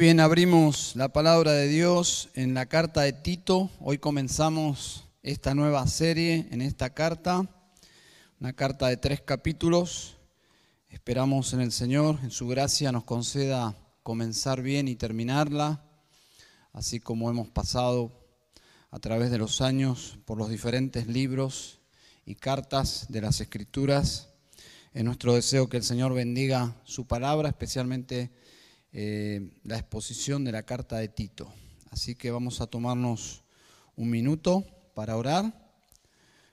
bien, abrimos la palabra de Dios en la carta de Tito. Hoy comenzamos esta nueva serie en esta carta, una carta de tres capítulos. Esperamos en el Señor, en su gracia, nos conceda comenzar bien y terminarla, así como hemos pasado a través de los años por los diferentes libros y cartas de las Escrituras. Es nuestro deseo que el Señor bendiga su palabra, especialmente eh, la exposición de la carta de Tito. Así que vamos a tomarnos un minuto para orar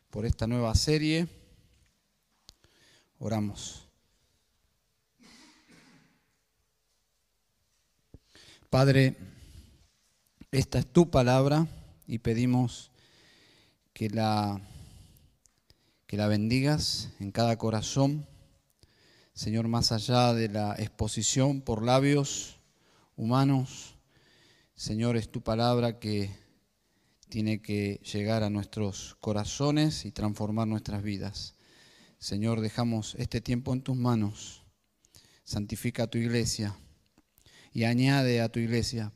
por esta nueva serie. Oramos. Padre, esta es tu palabra y pedimos que la, que la bendigas en cada corazón Señor, más allá de la exposición por labios humanos, Señor, es tu palabra que tiene que llegar a nuestros corazones y transformar nuestras vidas. Señor, dejamos este tiempo en tus manos. Santifica a tu iglesia y añade a tu iglesia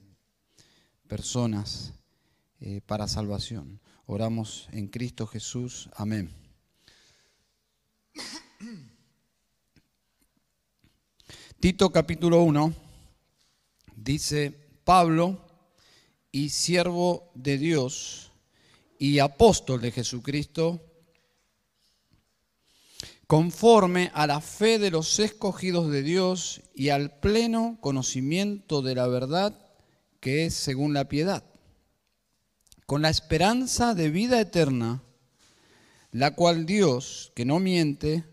personas eh, para salvación. Oramos en Cristo Jesús. Amén. Tito capítulo 1 dice, Pablo y siervo de Dios y apóstol de Jesucristo, conforme a la fe de los escogidos de Dios y al pleno conocimiento de la verdad que es según la piedad, con la esperanza de vida eterna, la cual Dios, que no miente,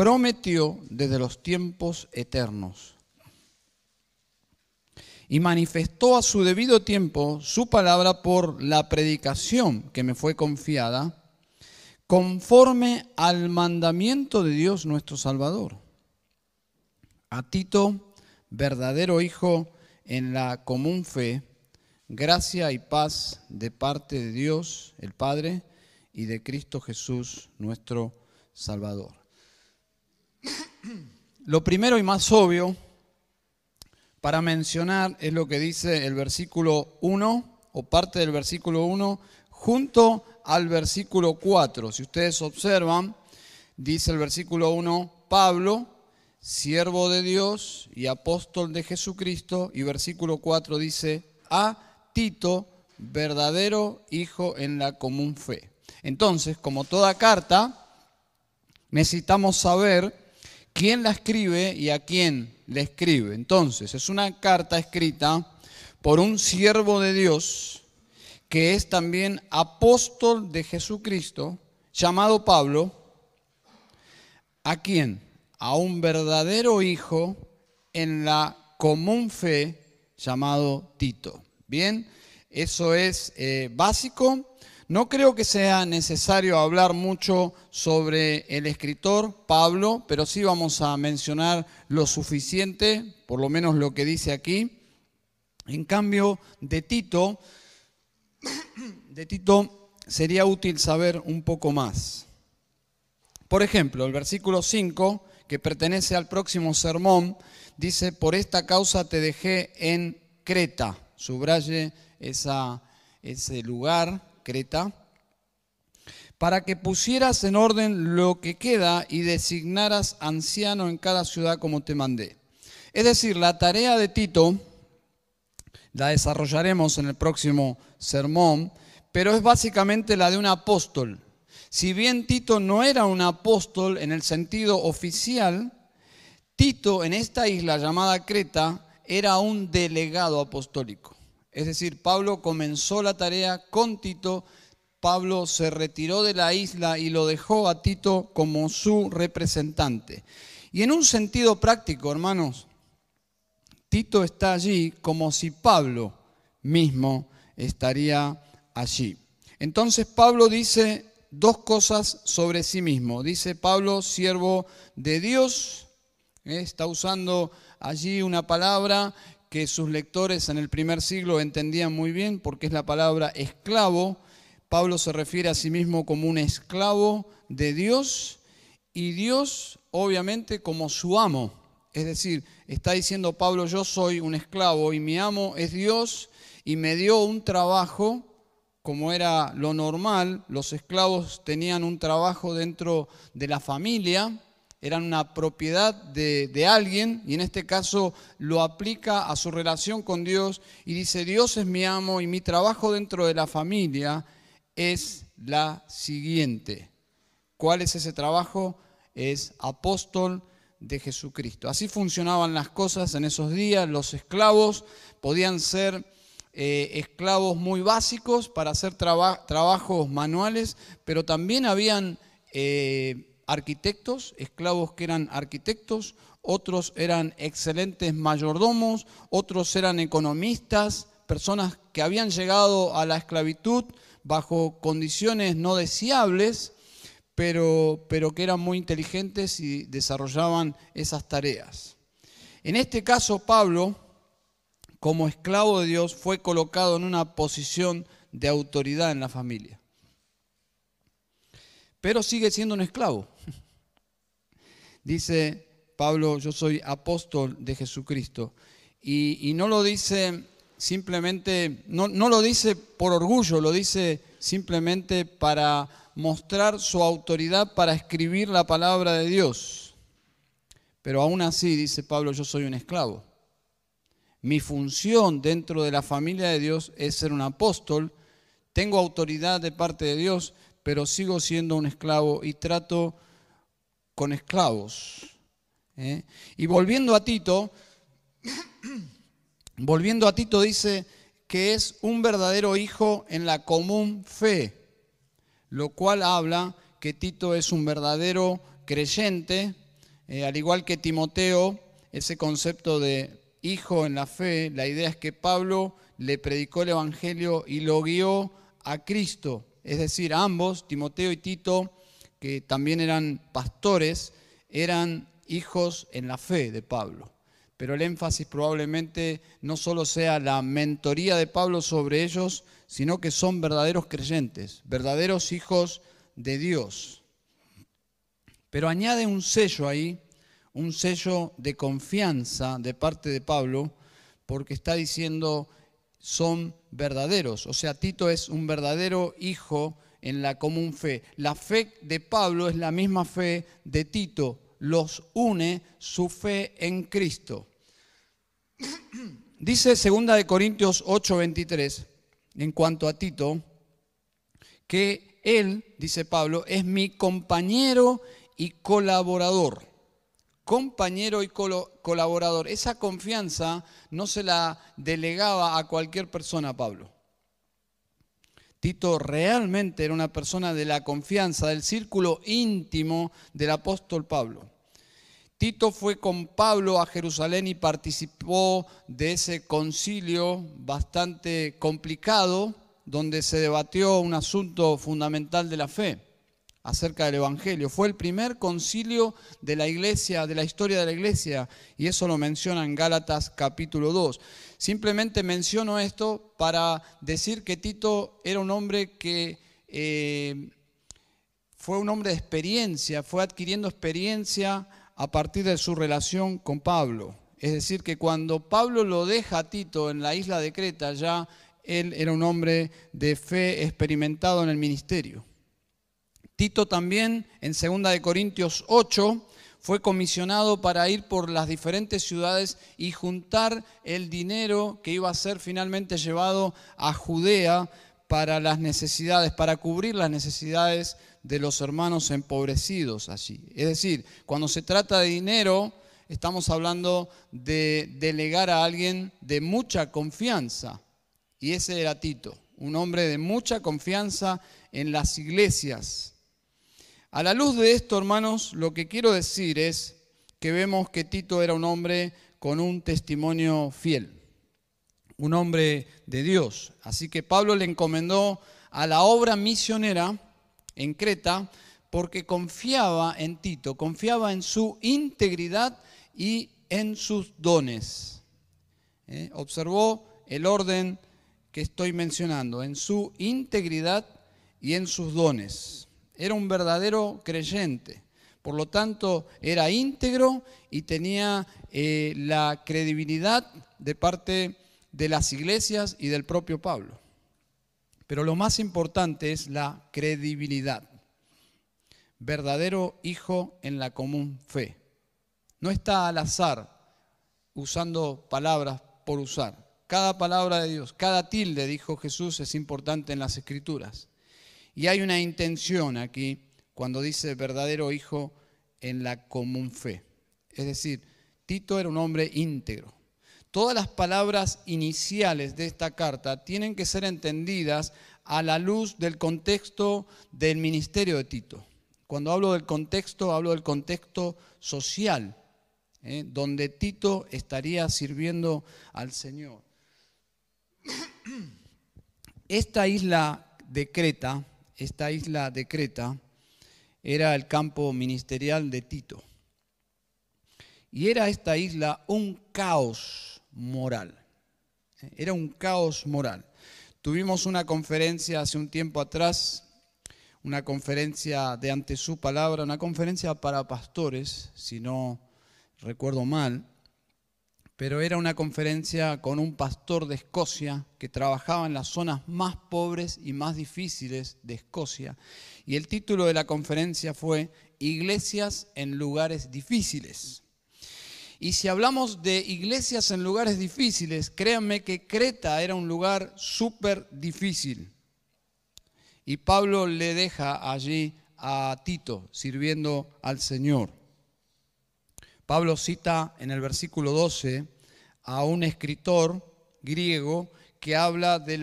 prometió desde los tiempos eternos y manifestó a su debido tiempo su palabra por la predicación que me fue confiada, conforme al mandamiento de Dios nuestro Salvador. A Tito, verdadero hijo en la común fe, gracia y paz de parte de Dios el Padre y de Cristo Jesús nuestro Salvador. Lo primero y más obvio para mencionar es lo que dice el versículo 1 o parte del versículo 1 junto al versículo 4. Si ustedes observan, dice el versículo 1, Pablo, siervo de Dios y apóstol de Jesucristo, y versículo 4 dice, a Tito, verdadero hijo en la común fe. Entonces, como toda carta, necesitamos saber quién la escribe y a quién le escribe. Entonces, es una carta escrita por un siervo de Dios que es también apóstol de Jesucristo, llamado Pablo, ¿a quién? A un verdadero hijo en la común fe llamado Tito. Bien, eso es eh, básico no creo que sea necesario hablar mucho sobre el escritor Pablo, pero sí vamos a mencionar lo suficiente, por lo menos lo que dice aquí. En cambio, de Tito, de Tito sería útil saber un poco más. Por ejemplo, el versículo 5, que pertenece al próximo sermón, dice, por esta causa te dejé en Creta. Subraye ese lugar Creta, para que pusieras en orden lo que queda y designaras anciano en cada ciudad como te mandé. Es decir, la tarea de Tito la desarrollaremos en el próximo sermón, pero es básicamente la de un apóstol. Si bien Tito no era un apóstol en el sentido oficial, Tito en esta isla llamada Creta era un delegado apostólico. Es decir, Pablo comenzó la tarea con Tito, Pablo se retiró de la isla y lo dejó a Tito como su representante. Y en un sentido práctico, hermanos, Tito está allí como si Pablo mismo estaría allí. Entonces Pablo dice dos cosas sobre sí mismo. Dice Pablo, siervo de Dios, ¿eh? está usando allí una palabra que sus lectores en el primer siglo entendían muy bien porque es la palabra esclavo. Pablo se refiere a sí mismo como un esclavo de Dios y Dios obviamente como su amo. Es decir, está diciendo Pablo, yo soy un esclavo y mi amo es Dios y me dio un trabajo como era lo normal, los esclavos tenían un trabajo dentro de la familia, eran una propiedad de, alguien y en este caso lo aplica a su relación con Dios y dice, Dios es mi amo y mi trabajo dentro de la familia es la siguiente. ¿Cuál es ese trabajo? Es apóstol de Jesucristo. Así funcionaban las cosas en esos días. Los esclavos podían ser eh, esclavos muy básicos para hacer trabajos manuales, pero también habían eh, arquitectos, esclavos que eran arquitectos, otros eran excelentes mayordomos, otros eran economistas, personas que habían llegado a la esclavitud bajo condiciones no deseables, pero, pero que eran muy inteligentes y desarrollaban esas tareas. En este caso, Pablo como esclavo de Dios, fue colocado en una posición de autoridad en la familia. Pero sigue siendo un esclavo. Dice Pablo, yo soy apóstol de Jesucristo. Y, no lo dice simplemente, no, no lo dice por orgullo, lo dice simplemente para mostrar su autoridad para escribir la palabra de Dios. Pero aún así, dice Pablo, yo soy un esclavo. Mi función dentro de la familia de Dios es ser un apóstol. Tengo autoridad de parte de Dios, pero sigo siendo un esclavo y trato con esclavos. ¿eh? Y volviendo a Tito, volviendo a Tito dice que es un verdadero hijo en la común fe, lo cual habla que Tito es un verdadero creyente, eh, al igual que Timoteo, ese concepto de hijo en la fe, la idea es que Pablo le predicó el Evangelio y lo guió a Cristo. Es decir, ambos, Timoteo y Tito, que también eran pastores, eran hijos en la fe de Pablo. Pero el énfasis probablemente no solo sea la mentoría de Pablo sobre ellos, sino que son verdaderos creyentes, verdaderos hijos de Dios. Pero añade un sello ahí un sello de confianza de parte de Pablo, porque está diciendo son verdaderos. O sea, Tito es un verdadero hijo en la común fe. La fe de Pablo es la misma fe de Tito. Los une su fe en Cristo. Dice 2 de Corintios 8:23 en cuanto a Tito que él, dice Pablo, es mi compañero y colaborador compañero y colaborador. Esa confianza no se la delegaba a cualquier persona Pablo. Tito realmente era una persona de la confianza, del círculo íntimo del apóstol Pablo. Tito fue con Pablo a Jerusalén y participó de ese concilio bastante complicado donde se debatió un asunto fundamental de la fe acerca del Evangelio. Fue el primer concilio de la iglesia, de la historia de la iglesia, y eso lo menciona en Gálatas capítulo 2. Simplemente menciono esto para decir que Tito era un hombre que eh, fue un hombre de experiencia, fue adquiriendo experiencia a partir de su relación con Pablo. Es decir, que cuando Pablo lo deja a Tito en la isla de Creta, ya él era un hombre de fe experimentado en el ministerio. Tito también en 2 de Corintios 8 fue comisionado para ir por las diferentes ciudades y juntar el dinero que iba a ser finalmente llevado a Judea para las necesidades, para cubrir las necesidades de los hermanos empobrecidos allí. Es decir, cuando se trata de dinero, estamos hablando de delegar a alguien de mucha confianza. Y ese era Tito, un hombre de mucha confianza en las iglesias. A la luz de esto, hermanos, lo que quiero decir es que vemos que Tito era un hombre con un testimonio fiel, un hombre de Dios. Así que Pablo le encomendó a la obra misionera en Creta porque confiaba en Tito, confiaba en su integridad y en sus dones. ¿Eh? Observó el orden que estoy mencionando, en su integridad y en sus dones era un verdadero creyente. Por lo tanto, era íntegro y tenía eh, la credibilidad de parte de las iglesias y del propio Pablo. Pero lo más importante es la credibilidad. Verdadero hijo en la común fe. No está al azar usando palabras por usar. Cada palabra de Dios, cada tilde, dijo Jesús, es importante en las escrituras. Y hay una intención aquí cuando dice verdadero hijo en la común fe. Es decir, Tito era un hombre íntegro. Todas las palabras iniciales de esta carta tienen que ser entendidas a la luz del contexto del ministerio de Tito. Cuando hablo del contexto, hablo del contexto social, ¿eh? donde Tito estaría sirviendo al Señor. Esta isla de Creta, esta isla de Creta, era el campo ministerial de Tito. Y era esta isla un caos moral. Era un caos moral. Tuvimos una conferencia hace un tiempo atrás, una conferencia de ante su palabra, una conferencia para pastores, si no recuerdo mal, pero era una conferencia con un pastor de Escocia que trabajaba en las zonas más pobres y más difíciles de Escocia. Y el título de la conferencia fue Iglesias en lugares difíciles. Y si hablamos de iglesias en lugares difíciles, créanme que Creta era un lugar súper difícil. Y Pablo le deja allí a Tito sirviendo al Señor. Pablo cita en el versículo 12 a un escritor griego que habla de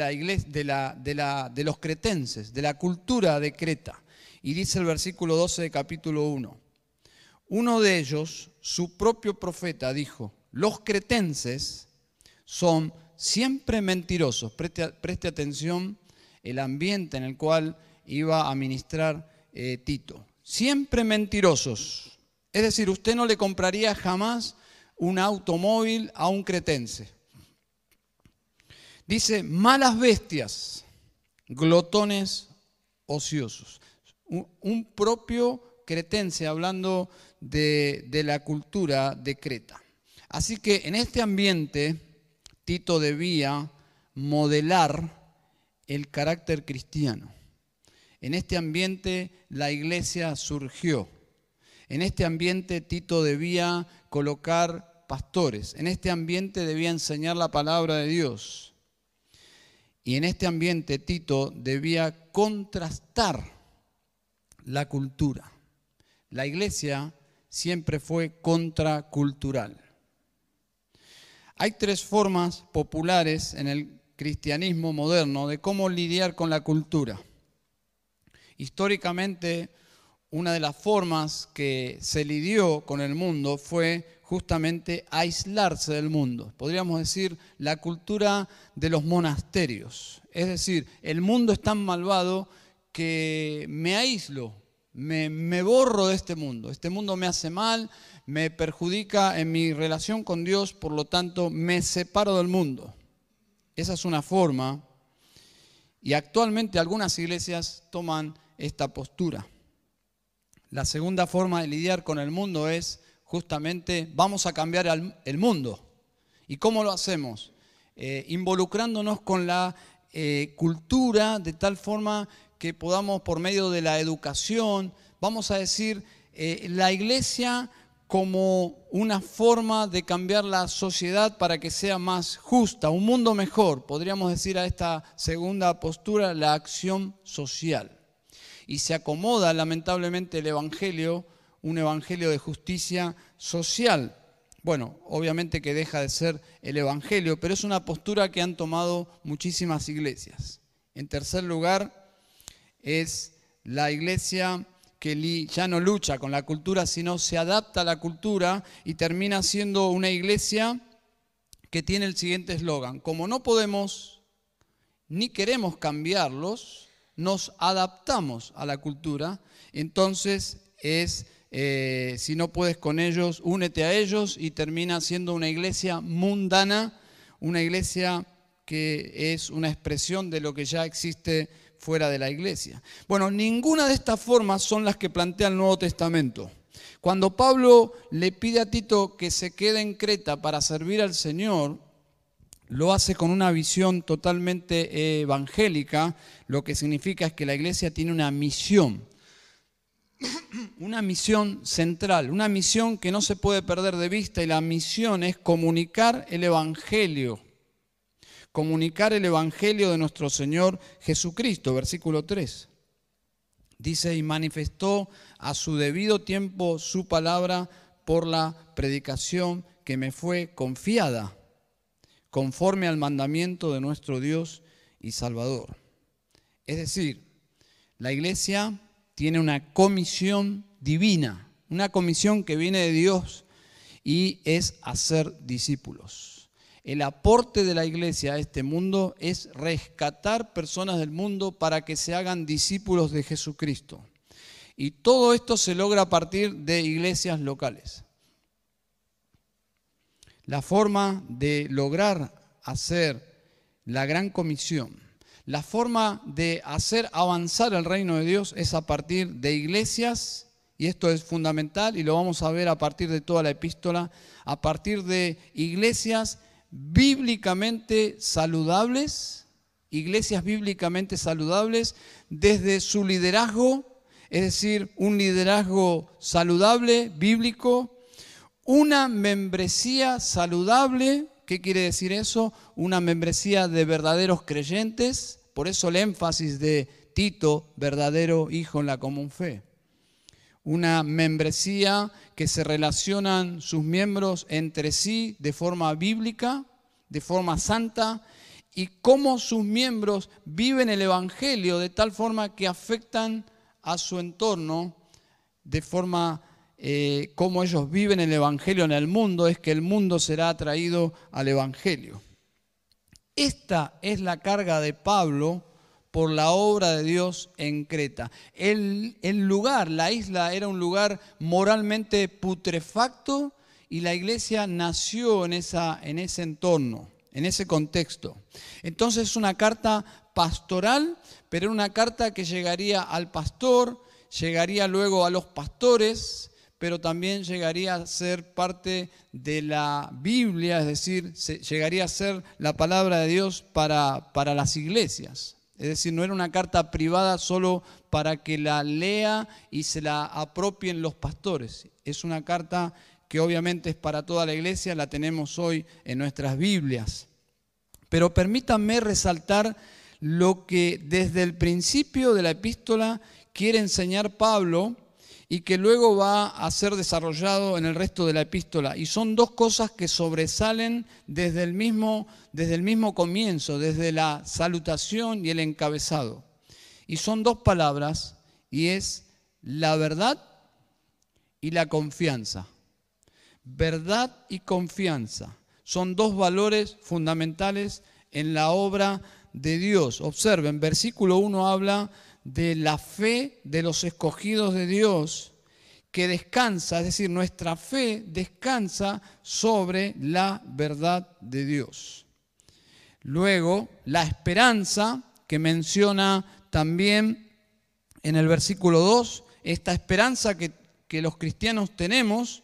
los cretenses, de la cultura de Creta. Y dice el versículo 12 de capítulo 1. Uno de ellos, su propio profeta, dijo, los cretenses son siempre mentirosos. Preste, preste atención el ambiente en el cual iba a ministrar eh, Tito. Siempre mentirosos es decir, usted no le compraría jamás un automóvil a un cretense. Dice, malas bestias, glotones ociosos. Un, propio cretense hablando de, la cultura de Creta. Así que en este ambiente Tito debía modelar el carácter cristiano. En este ambiente la iglesia surgió. En este ambiente Tito debía colocar pastores, en este ambiente debía enseñar la palabra de Dios. Y en este ambiente Tito debía contrastar la cultura. La iglesia siempre fue contracultural. Hay tres formas populares en el cristianismo moderno de cómo lidiar con la cultura. Históricamente, una de las formas que se lidió con el mundo fue justamente aislarse del mundo. Podríamos decir la cultura de los monasterios. Es decir, el mundo es tan malvado que me aíslo, me, me, borro de este mundo. Este mundo me hace mal, me perjudica en mi relación con Dios, por lo tanto me separo del mundo. Esa es una forma y actualmente algunas iglesias toman esta postura. La segunda forma de lidiar con el mundo es justamente vamos a cambiar el mundo. ¿Y cómo lo hacemos? Eh, involucrándonos con la eh, cultura de tal forma que podamos por medio de la educación, vamos a decir, eh, la iglesia como una forma de cambiar la sociedad para que sea más justa, un mundo mejor. Podríamos decir a esta segunda postura la acción social y se acomoda lamentablemente el Evangelio, un Evangelio de justicia social. Bueno, obviamente que deja de ser el Evangelio, pero es una postura que han tomado muchísimas iglesias. En tercer lugar, es la iglesia que ya no lucha con la cultura, sino se adapta a la cultura y termina siendo una iglesia que tiene el siguiente eslogan, como no podemos ni queremos cambiarlos, nos adaptamos a la cultura, entonces es, eh, si no puedes con ellos, únete a ellos y termina siendo una iglesia mundana, una iglesia que es una expresión de lo que ya existe fuera de la iglesia. Bueno, ninguna de estas formas son las que plantea el Nuevo Testamento. Cuando Pablo le pide a Tito que se quede en Creta para servir al Señor, lo hace con una visión totalmente evangélica, lo que significa es que la iglesia tiene una misión, una misión central, una misión que no se puede perder de vista y la misión es comunicar el Evangelio, comunicar el Evangelio de nuestro Señor Jesucristo, versículo 3. Dice, y manifestó a su debido tiempo su palabra por la predicación que me fue confiada, conforme al mandamiento de nuestro Dios y Salvador. Es decir, la iglesia tiene una comisión divina, una comisión que viene de Dios y es hacer discípulos. El aporte de la iglesia a este mundo es rescatar personas del mundo para que se hagan discípulos de Jesucristo. Y todo esto se logra a partir de iglesias locales. La forma de lograr hacer la gran comisión la forma de hacer avanzar el reino de Dios es a partir de iglesias, y esto es fundamental y lo vamos a ver a partir de toda la epístola, a partir de iglesias bíblicamente saludables, iglesias bíblicamente saludables desde su liderazgo, es decir, un liderazgo saludable, bíblico, una membresía saludable, ¿qué quiere decir eso? Una membresía de verdaderos creyentes, por eso el énfasis de Tito, verdadero hijo en la común fe. Una membresía que se relacionan sus miembros entre sí de forma bíblica, de forma santa, y cómo sus miembros viven el Evangelio de tal forma que afectan a su entorno, de forma eh, como ellos viven el Evangelio en el mundo, es que el mundo será atraído al Evangelio. Esta es la carga de Pablo por la obra de Dios en Creta. El, lugar, la isla, era un lugar moralmente putrefacto y la iglesia nació en, en ese entorno, en ese contexto. Entonces es una carta pastoral, pero una carta que llegaría al pastor, llegaría luego a los pastores, pero también llegaría a ser parte de la Biblia, es decir, llegaría a ser la palabra de Dios para, para las iglesias. Es decir, no era una carta privada solo para que la lea y se la apropien los pastores. Es una carta que obviamente es para toda la iglesia, la tenemos hoy en nuestras Biblias. Pero permítanme resaltar lo que desde el principio de la epístola quiere enseñar Pablo y que luego va a ser desarrollado en el resto de la epístola. Y son dos cosas que sobresalen desde el mismo, desde el mismo comienzo, desde la salutación y el encabezado. Y son dos palabras y es la verdad y la confianza. Verdad y confianza son dos valores fundamentales en la obra de Dios. Observen, versículo 1 habla de la fe de los escogidos de Dios que descansa, es decir, nuestra fe descansa sobre la verdad de Dios. Luego, la esperanza que menciona también en el versículo 2, esta esperanza que, que los cristianos tenemos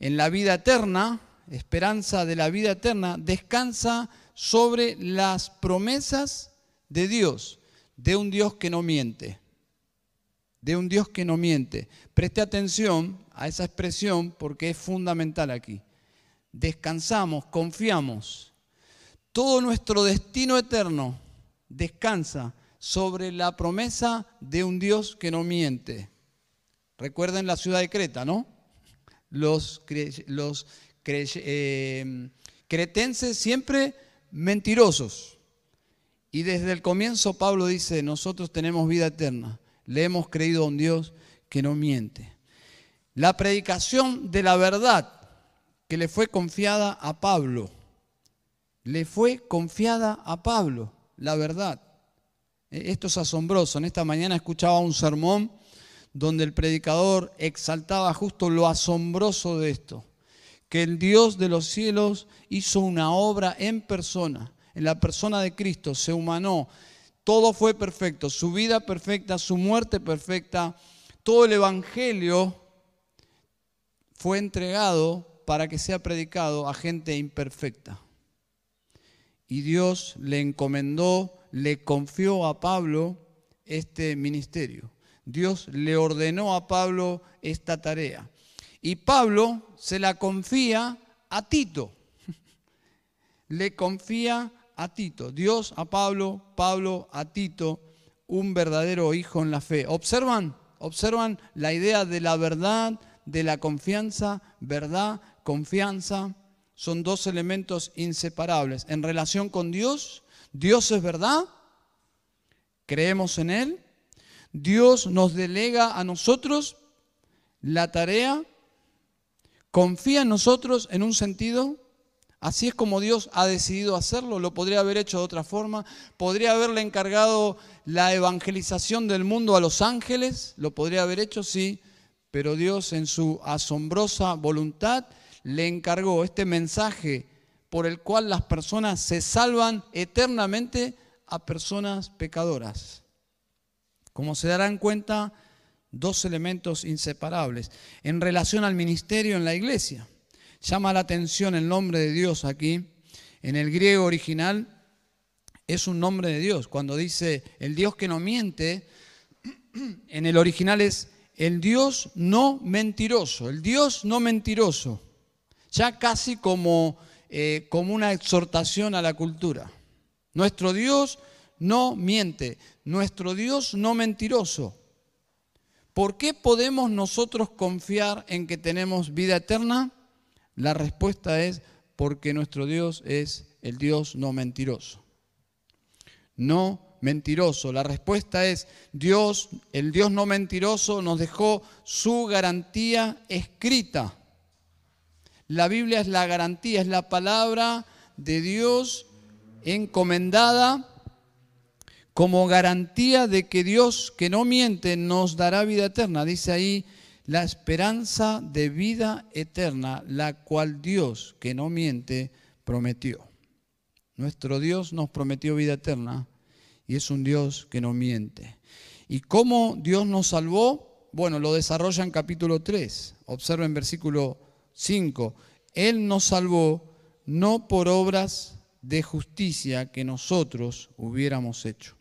en la vida eterna, esperanza de la vida eterna, descansa sobre las promesas de Dios de un Dios que no miente. De un Dios que no miente. Preste atención a esa expresión porque es fundamental aquí. Descansamos, confiamos. Todo nuestro destino eterno descansa sobre la promesa de un Dios que no miente. Recuerden la ciudad de Creta, ¿no? Los, los eh, cretenses siempre mentirosos y desde el comienzo Pablo dice, nosotros tenemos vida eterna, le hemos creído a un Dios que no miente. La predicación de la verdad que le fue confiada a Pablo, le fue confiada a Pablo, la verdad. E, esto es asombroso. En esta mañana escuchaba un sermón donde el predicador exaltaba justo lo asombroso de esto, que el Dios de los cielos hizo una obra en persona en la persona de Cristo, se humanó. Todo fue perfecto, su vida perfecta, su muerte perfecta, todo el Evangelio fue entregado para que sea predicado a gente imperfecta. Y Dios le encomendó, le confió a Pablo este ministerio. Dios le ordenó a Pablo esta tarea. Y Pablo se la confía a Tito. Le confía a Tito. Dios a Pablo, Pablo a Tito, un verdadero hijo en la fe. ¿Observan? ¿Observan la idea de la verdad, de la confianza? ¿Verdad? Confianza. Son dos elementos inseparables. En relación con Dios, Dios es verdad. Creemos en Él. Dios nos delega a nosotros la tarea confía en nosotros en un sentido. Así es como Dios ha decidido hacerlo. Lo podría haber hecho de otra forma. Podría haberle encargado la evangelización del mundo a los ángeles. Lo podría haber hecho, sí. Pero Dios en su asombrosa voluntad le encargó este mensaje por el cual las personas se salvan eternamente a personas pecadoras. Como se darán cuenta, dos elementos inseparables. En relación al ministerio en la iglesia, llama la atención el nombre de Dios aquí. En el griego original es un nombre de Dios. Cuando dice el Dios que no miente, en el original es el Dios no mentiroso, el Dios no mentiroso. Ya casi como, eh, como una exhortación a la cultura. Nuestro Dios no miente, nuestro Dios no mentiroso. ¿Por qué podemos nosotros confiar en que tenemos vida eterna? La respuesta es porque nuestro Dios es el Dios no mentiroso. No mentiroso. La respuesta es Dios, el Dios no mentiroso nos dejó su garantía escrita. La Biblia es la garantía, es la palabra de Dios encomendada como garantía de que Dios, que no miente, nos dará vida eterna. Dice ahí, la esperanza de vida eterna, la cual Dios, que no miente, prometió. Nuestro Dios nos prometió vida eterna y es un Dios que no miente. ¿Y cómo Dios nos salvó? Bueno, lo desarrolla en capítulo 3. Observen versículo 5. Él nos salvó no por obras de justicia que nosotros hubiéramos hecho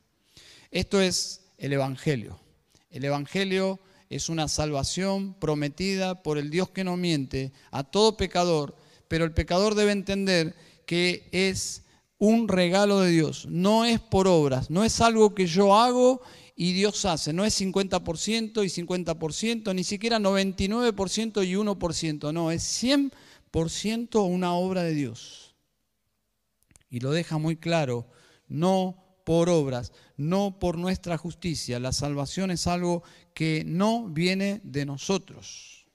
esto es el Evangelio. El Evangelio es una salvación prometida por el Dios que no miente a todo pecador, pero el pecador debe entender que es un regalo de Dios, no es por obras, no es algo que yo hago y Dios hace, no es 50% y 50%, ni siquiera 99% y 1%, no, es 100% una obra de Dios. Y lo deja muy claro, no por obras, no por nuestra justicia. La salvación es algo que no viene de nosotros.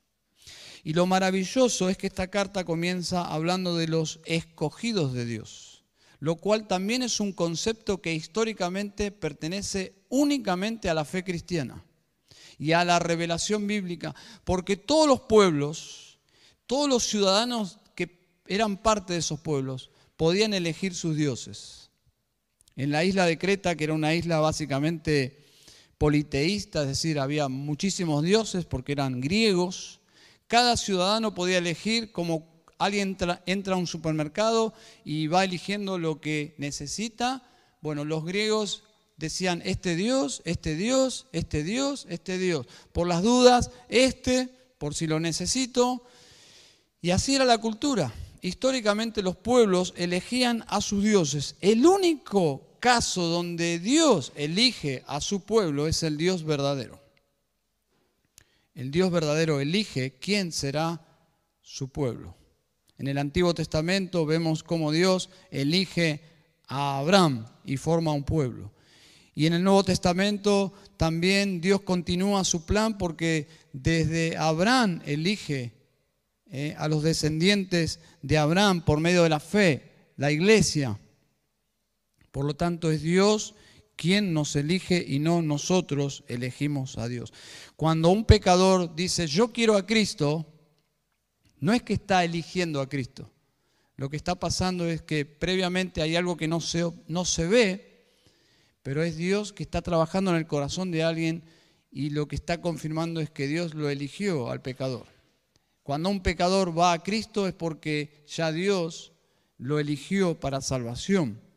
Y lo maravilloso es que esta carta comienza hablando de los escogidos de Dios, lo cual también es un concepto que históricamente pertenece únicamente a la fe cristiana y a la revelación bíblica, porque todos los pueblos, todos los ciudadanos que eran parte de esos pueblos, podían elegir sus dioses en la isla de Creta, que era una isla básicamente politeísta, es decir, había muchísimos dioses porque eran griegos. Cada ciudadano podía elegir como alguien entra, a un supermercado y va eligiendo lo que necesita. Bueno, los griegos decían, este Dios, este Dios, este Dios, este Dios. Por las dudas, este, por si lo necesito. Y así era la cultura. Históricamente los pueblos elegían a sus dioses. El único caso donde Dios elige a su pueblo es el Dios verdadero. El Dios verdadero elige quién será su pueblo. En el Antiguo Testamento vemos cómo Dios elige a Abraham y forma un pueblo. Y en el Nuevo Testamento también Dios continúa su plan porque desde Abraham elige eh, a los descendientes de Abraham por medio de la fe, la iglesia. Por lo tanto, es Dios quien nos elige y no nosotros elegimos a Dios. Cuando un pecador dice, yo quiero a Cristo, no es que está eligiendo a Cristo. Lo que está pasando es que previamente hay algo que no se, no se ve, pero es Dios que está trabajando en el corazón de alguien y lo que está confirmando es que Dios lo eligió al pecador. Cuando un pecador va a Cristo es porque ya Dios lo eligió para salvación.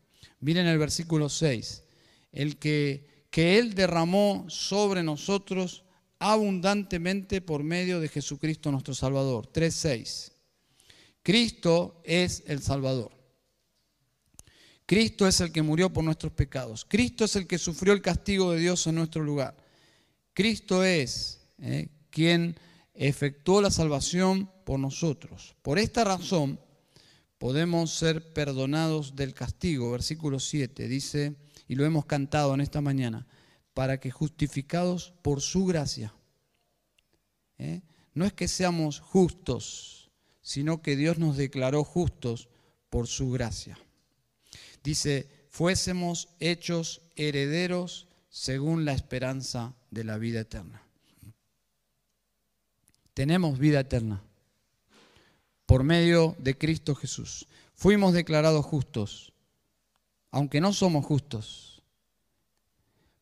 Miren el versículo 6. El que, que Él derramó sobre nosotros abundantemente por medio de Jesucristo nuestro Salvador. 3.6. Cristo es el Salvador. Cristo es el que murió por nuestros pecados. Cristo es el que sufrió el castigo de Dios en nuestro lugar. Cristo es eh, quien efectuó la salvación por nosotros. Por esta razón podemos ser perdonados del castigo. Versículo 7 dice, y lo hemos cantado en esta mañana, para que justificados por su gracia. ¿eh? No es que seamos justos, sino que Dios nos declaró justos por su gracia. Dice, fuésemos hechos herederos según la esperanza de la vida eterna. Tenemos vida eterna por medio de Cristo Jesús. Fuimos declarados justos, aunque no somos justos,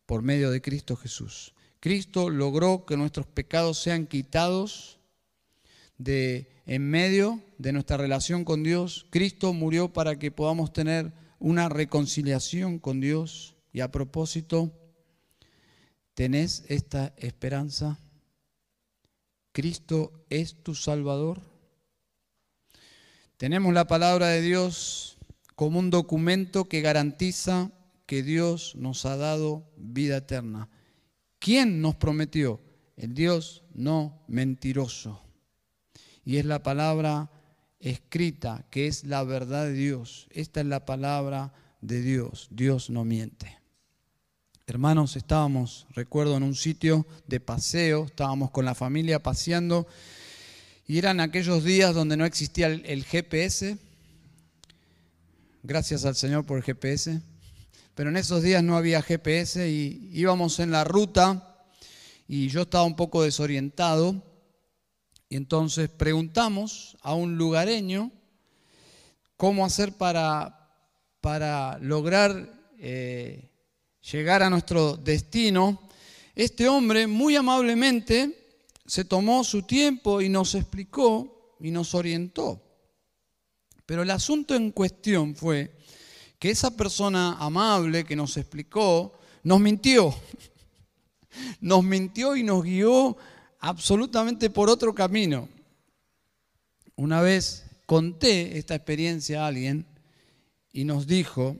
por medio de Cristo Jesús. Cristo logró que nuestros pecados sean quitados de en medio de nuestra relación con Dios. Cristo murió para que podamos tener una reconciliación con Dios. Y a propósito, ¿tenés esta esperanza? ¿Cristo es tu Salvador? Tenemos la palabra de Dios como un documento que garantiza que Dios nos ha dado vida eterna. ¿Quién nos prometió? El Dios no mentiroso. Y es la palabra escrita, que es la verdad de Dios. Esta es la palabra de Dios. Dios no miente. Hermanos, estábamos, recuerdo, en un sitio de paseo, estábamos con la familia paseando y eran aquellos días donde no existía el, GPS. Gracias al Señor por el GPS. Pero en esos días no había GPS y íbamos en la ruta y yo estaba un poco desorientado y entonces preguntamos a un lugareño cómo hacer para, para lograr eh, llegar a nuestro destino. Este hombre muy amablemente se tomó su tiempo y nos explicó y nos orientó. Pero el asunto en cuestión fue que esa persona amable que nos explicó nos mintió. Nos mintió y nos guió absolutamente por otro camino. Una vez conté esta experiencia a alguien y nos dijo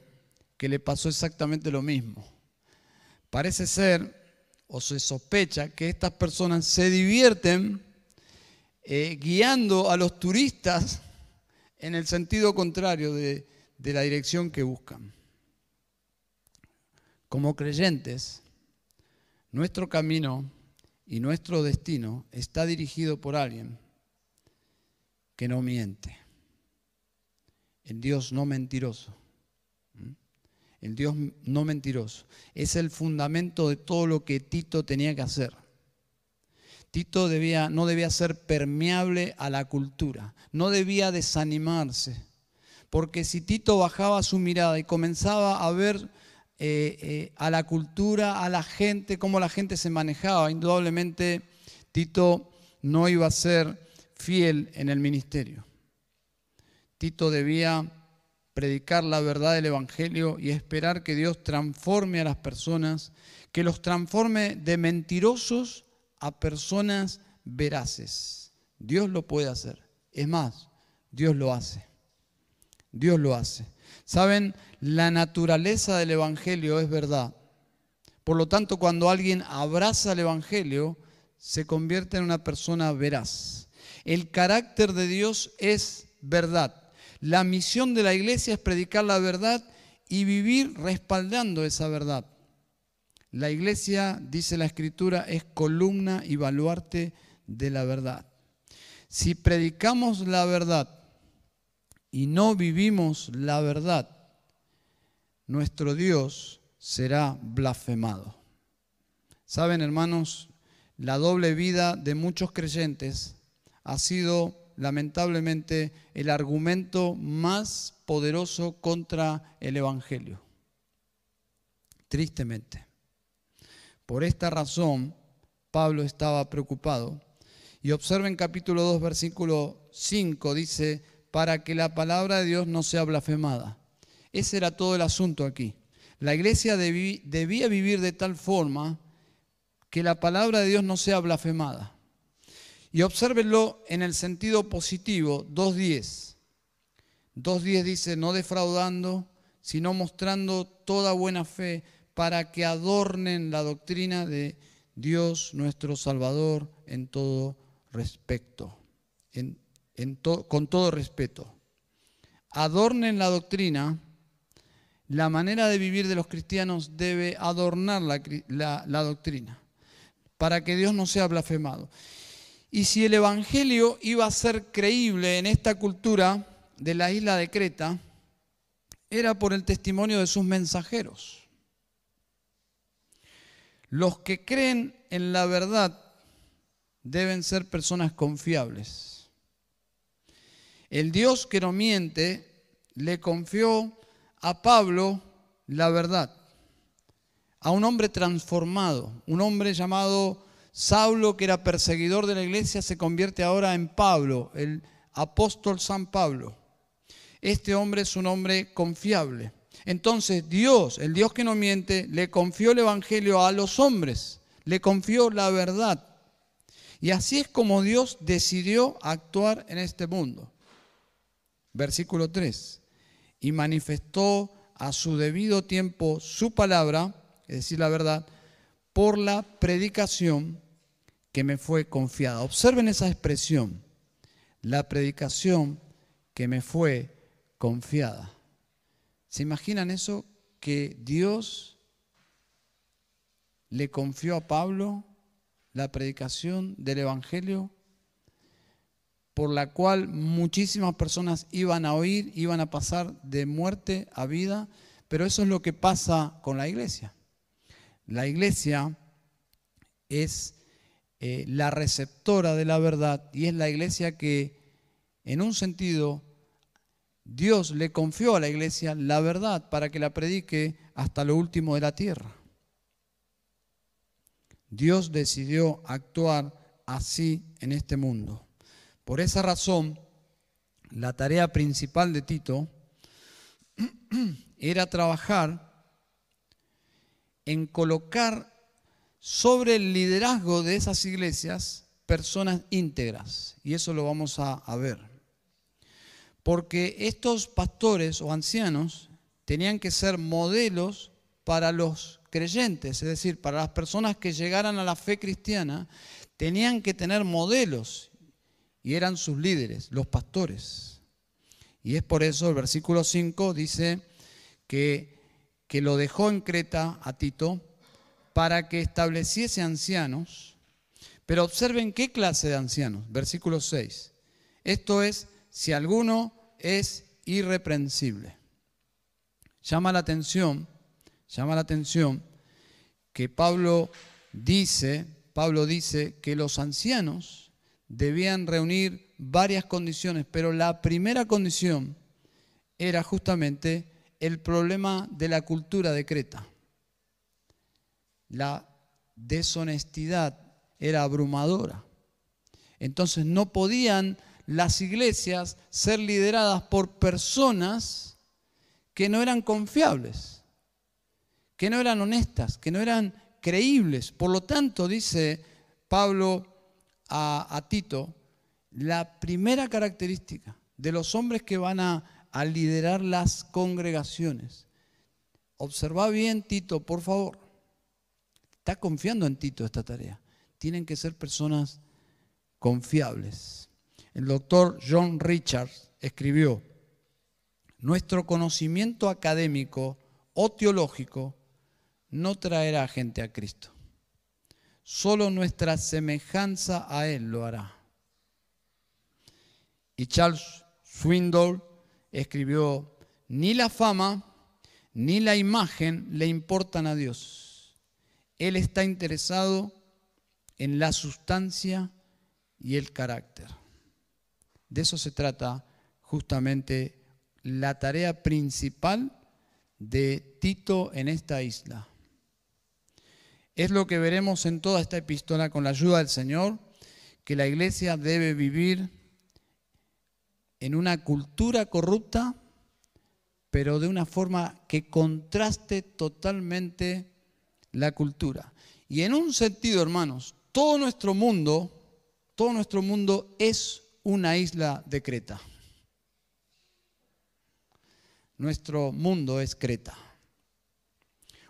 que le pasó exactamente lo mismo. Parece ser o se sospecha que estas personas se divierten eh, guiando a los turistas en el sentido contrario de, de la dirección que buscan. Como creyentes, nuestro camino y nuestro destino está dirigido por alguien que no miente. El Dios no mentiroso. El Dios no mentiroso. Es el fundamento de todo lo que Tito tenía que hacer. Tito debía, no debía ser permeable a la cultura, no debía desanimarse, porque si Tito bajaba su mirada y comenzaba a ver eh, eh, a la cultura, a la gente, cómo la gente se manejaba. Indudablemente Tito no iba a ser fiel en el ministerio. Tito debía predicar la verdad del Evangelio y esperar que Dios transforme a las personas, que los transforme de mentirosos a personas veraces. Dios lo puede hacer. Es más, Dios lo hace. Dios lo hace. Saben, la naturaleza del Evangelio es verdad. Por lo tanto, cuando alguien abraza el Evangelio, se convierte en una persona veraz. El carácter de Dios es verdad. La misión de la iglesia es predicar la verdad y vivir respaldando esa verdad. La iglesia, dice la escritura, es columna y baluarte de la verdad. Si predicamos la verdad y no vivimos la verdad, nuestro Dios será blasfemado. Saben, hermanos, la doble vida de muchos creyentes ha sido lamentablemente el argumento más poderoso contra el Evangelio. Tristemente. Por esta razón, Pablo estaba preocupado Y observen capítulo 2, versículo 5, dice, para que la palabra de Dios no sea blasfemada. Ese era todo el asunto aquí. La iglesia debía vivir de tal forma que la palabra de Dios no sea blasfemada. Y obsérvenlo en el sentido positivo, 2.10. 2.10 dice, no defraudando, sino mostrando toda buena fe para que adornen la doctrina de Dios nuestro Salvador en todo respecto, con todo respeto. Adornen la doctrina, la manera de vivir de los cristianos debe adornar la doctrina, para que Dios no sea blasfemado. Y si el Evangelio iba a ser creíble en esta cultura de la isla de Creta, era por el testimonio de sus mensajeros. Los que creen en la verdad deben ser personas confiables. El Dios que no miente le confió a Pablo la verdad, a un hombre transformado, un hombre llamado Saulo, que era perseguidor de la iglesia, se convierte ahora en Pablo, el apóstol San Pablo. Este hombre es un hombre confiable. Entonces Dios, el Dios que no miente, le confió el Evangelio a los hombres, le confió la verdad. Y así es como Dios decidió actuar en este mundo. Versículo 3. Y manifestó a su debido tiempo su palabra, es decir, la verdad, por la predicación que me fue confiada. Observen esa expresión, la predicación que me fue confiada. ¿Se imaginan eso? Que Dios le confió a Pablo la predicación del Evangelio por la cual muchísimas personas iban a oír, iban a pasar de muerte a vida, pero eso es lo que pasa con la iglesia. La iglesia es eh, la receptora de la verdad y es la iglesia que en un sentido Dios le confió a la iglesia la verdad para que la predique hasta lo último de la tierra. Dios decidió actuar así en este mundo. Por esa razón, la tarea principal de Tito era trabajar en colocar sobre el liderazgo de esas iglesias personas íntegras. Y eso lo vamos a, ver. Porque estos pastores o ancianos tenían que ser modelos para los creyentes, es decir, para las personas que llegaran a la fe cristiana, tenían que tener modelos y eran sus líderes, los pastores. Y es por eso el versículo 5 dice que que lo dejó en Creta a Tito para que estableciese ancianos. Pero observen qué clase de ancianos. Versículo 6. Esto es, si alguno es irreprensible. Llama la atención, llama la atención que Pablo dice, Pablo dice que los ancianos debían reunir varias condiciones, pero la primera condición era justamente el problema de la cultura de Creta. La deshonestidad era abrumadora. Entonces no podían las iglesias ser lideradas por personas que no eran confiables, que no eran honestas, que no eran creíbles. Por lo tanto, dice Pablo a, a Tito, la primera característica de los hombres que van a a liderar las congregaciones. Observa bien, Tito, por favor. Está confiando en Tito esta tarea. Tienen que ser personas confiables. El doctor John Richards escribió, nuestro conocimiento académico o teológico no traerá gente a Cristo. Solo nuestra semejanza a Él lo hará. Y Charles Swindoll escribió, ni la fama ni la imagen le importan a Dios. Él está interesado en la sustancia y el carácter. De eso se trata justamente la tarea principal de Tito en esta isla. Es lo que veremos en toda esta epístola con la ayuda del Señor que la iglesia debe vivir en una cultura corrupta, pero de una forma que contraste totalmente la cultura. Y en un sentido, hermanos, todo nuestro mundo, todo nuestro mundo es una isla de Creta. Nuestro mundo es Creta.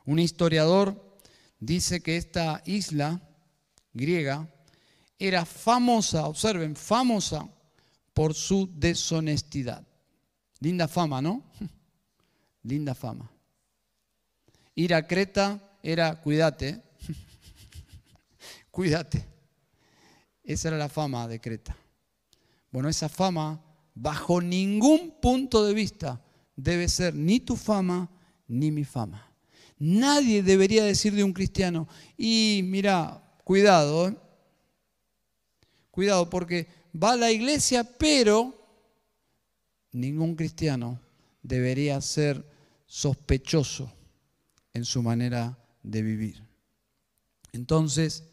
Un historiador dice que esta isla griega era famosa, observen, famosa por su deshonestidad. Linda fama, ¿no? Linda fama. Ir a Creta era cuídate, cuídate. Esa era la fama de Creta. Bueno, esa fama, bajo ningún punto de vista, debe ser ni tu fama ni mi fama. Nadie debería decir de un cristiano, y mira, cuidado, ¿eh? cuidado, porque va a la iglesia, pero ningún cristiano debería ser sospechoso en su manera de vivir. Entonces,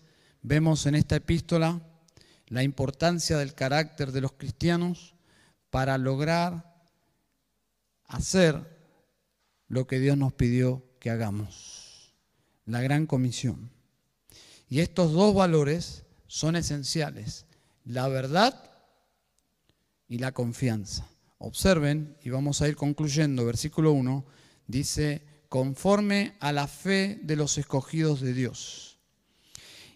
vemos en esta epístola la importancia del carácter de los cristianos para lograr hacer lo que Dios nos pidió que hagamos, la gran comisión. Y estos dos valores son esenciales, la verdad y la confianza. Observen, y vamos a ir concluyendo, versículo 1, dice, conforme a la fe de los escogidos de Dios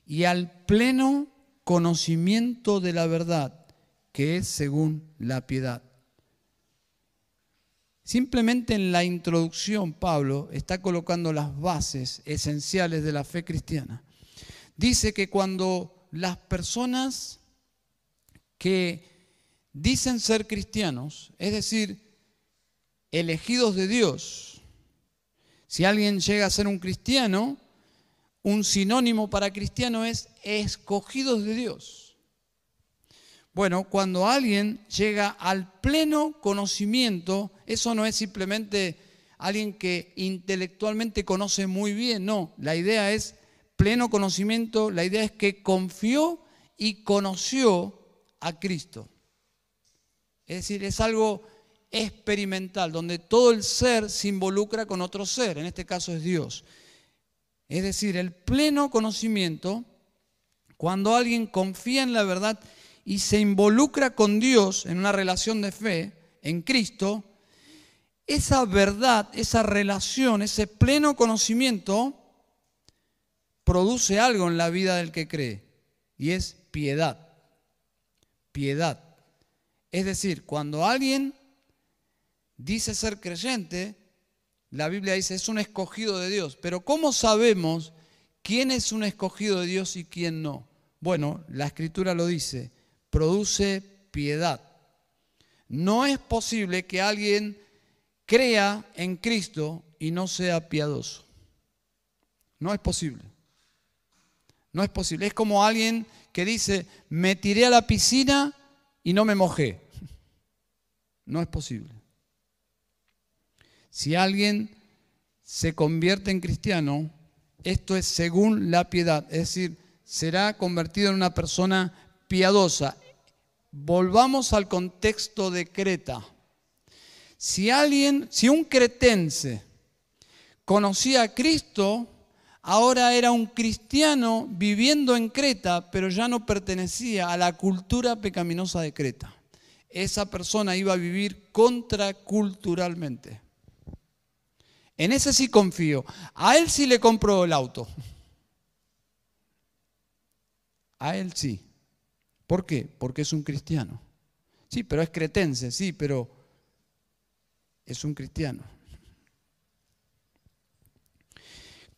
y al pleno conocimiento de la verdad, que es según la piedad. Simplemente en la introducción Pablo está colocando las bases esenciales de la fe cristiana. Dice que cuando las personas que dicen ser cristianos, es decir, elegidos de Dios, si alguien llega a ser un cristiano, un sinónimo para cristiano es escogidos de Dios. Bueno, cuando alguien llega al pleno conocimiento, eso no es simplemente alguien que intelectualmente conoce muy bien, no, la idea es pleno conocimiento, la idea es que confió y conoció a Cristo. Es decir, es algo experimental, donde todo el ser se involucra con otro ser, en este caso es Dios. Es decir, el pleno conocimiento, cuando alguien confía en la verdad y se involucra con Dios en una relación de fe, en Cristo, esa verdad, esa relación, ese pleno conocimiento produce algo en la vida del que cree y es piedad. Piedad. Es decir, cuando alguien dice ser creyente, la Biblia dice es un escogido de Dios. Pero ¿cómo sabemos quién es un escogido de Dios y quién no? Bueno, la escritura lo dice, produce piedad. No es posible que alguien crea en Cristo y no sea piadoso. No es posible. No es posible. Es como alguien que dice, me tiré a la piscina y no me mojé. No es posible. Si alguien se convierte en cristiano, esto es según la piedad, es decir, será convertido en una persona piadosa. Volvamos al contexto de Creta. Si alguien, si un cretense conocía a Cristo, ahora era un cristiano viviendo en Creta, pero ya no pertenecía a la cultura pecaminosa de Creta. Esa persona iba a vivir contraculturalmente. En ese sí confío. A él sí le compro el auto. A él sí. ¿Por qué? Porque es un cristiano. Sí, pero es cretense, sí, pero es un cristiano.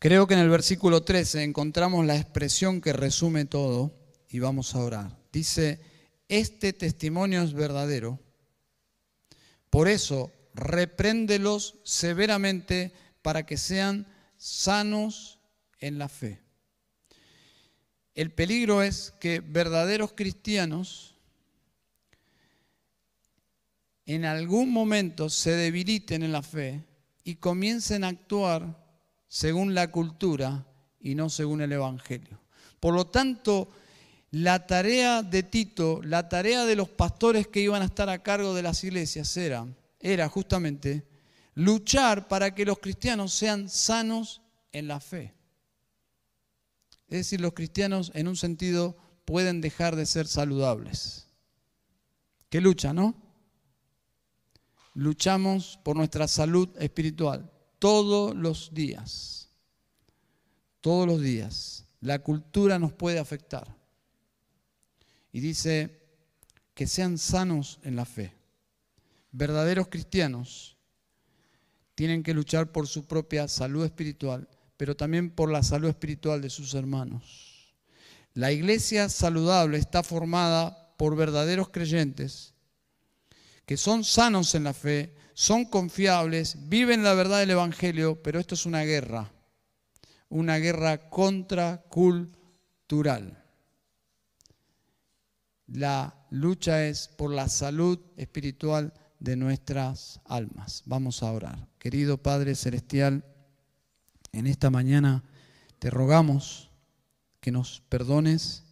Creo que en el versículo 13 encontramos la expresión que resume todo y vamos a orar. Dice, este testimonio es verdadero. Por eso repréndelos severamente para que sean sanos en la fe. El peligro es que verdaderos cristianos en algún momento se debiliten en la fe y comiencen a actuar según la cultura y no según el Evangelio. Por lo tanto, la tarea de Tito, la tarea de los pastores que iban a estar a cargo de las iglesias era, era justamente luchar para que los cristianos sean sanos en la fe. Es decir, los cristianos en un sentido pueden dejar de ser saludables. ¿Qué lucha, no? Luchamos por nuestra salud espiritual todos los días. Todos los días. La cultura nos puede afectar. Y dice que sean sanos en la fe. Verdaderos cristianos tienen que luchar por su propia salud espiritual, pero también por la salud espiritual de sus hermanos. La iglesia saludable está formada por verdaderos creyentes que son sanos en la fe, son confiables, viven la verdad del Evangelio, pero esto es una guerra, una guerra contracultural. La lucha es por la salud espiritual de nuestras almas. Vamos a orar. Querido Padre Celestial, en esta mañana te rogamos que nos perdones.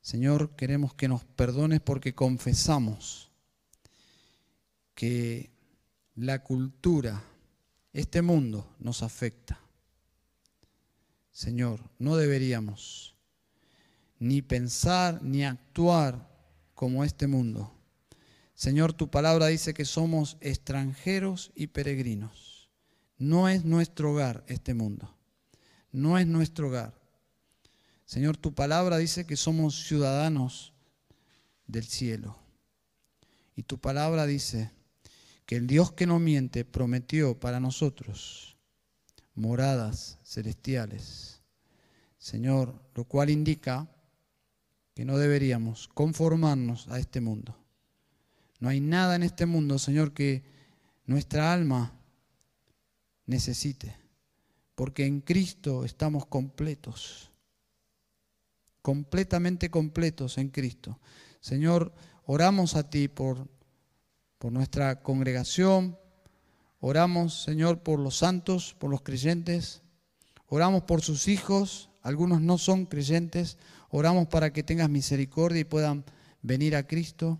Señor, queremos que nos perdones porque confesamos que la cultura, este mundo nos afecta. Señor, no deberíamos ni pensar ni actuar como este mundo Señor, tu palabra dice que somos extranjeros y peregrinos. No es nuestro hogar este mundo. No es nuestro hogar. Señor, tu palabra dice que somos ciudadanos del cielo. Y tu palabra dice que el Dios que no miente prometió para nosotros moradas celestiales. Señor, lo cual indica que no deberíamos conformarnos a este mundo. No hay nada en este mundo, Señor, que nuestra alma necesite, porque en Cristo estamos completos, completamente completos en Cristo. Señor, oramos a ti por, por nuestra congregación, oramos, Señor, por los santos, por los creyentes, oramos por sus hijos, algunos no son creyentes, oramos para que tengas misericordia y puedan venir a Cristo.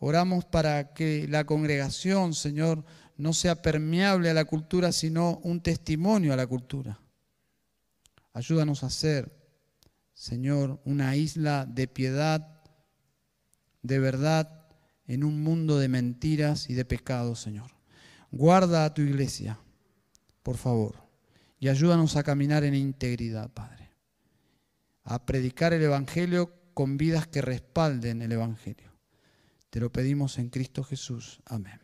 Oramos para que la congregación, Señor, no sea permeable a la cultura, sino un testimonio a la cultura. Ayúdanos a ser, Señor, una isla de piedad, de verdad, en un mundo de mentiras y de pecados, Señor. Guarda a tu iglesia, por favor, y ayúdanos a caminar en integridad, Padre. A predicar el Evangelio con vidas que respalden el Evangelio. Te lo pedimos en Cristo Jesús. Amén.